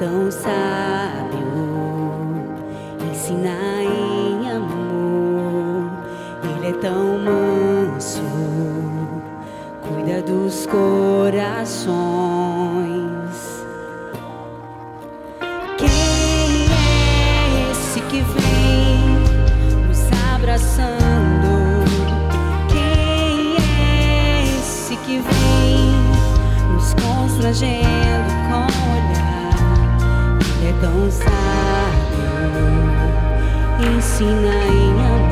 tão sábio, ensina em amor. Ele é tão manso, cuida dos corações. Quem é esse que vem nos abraçando? Quem é esse que vem nos constrangendo com tão sábio, ensina em amor.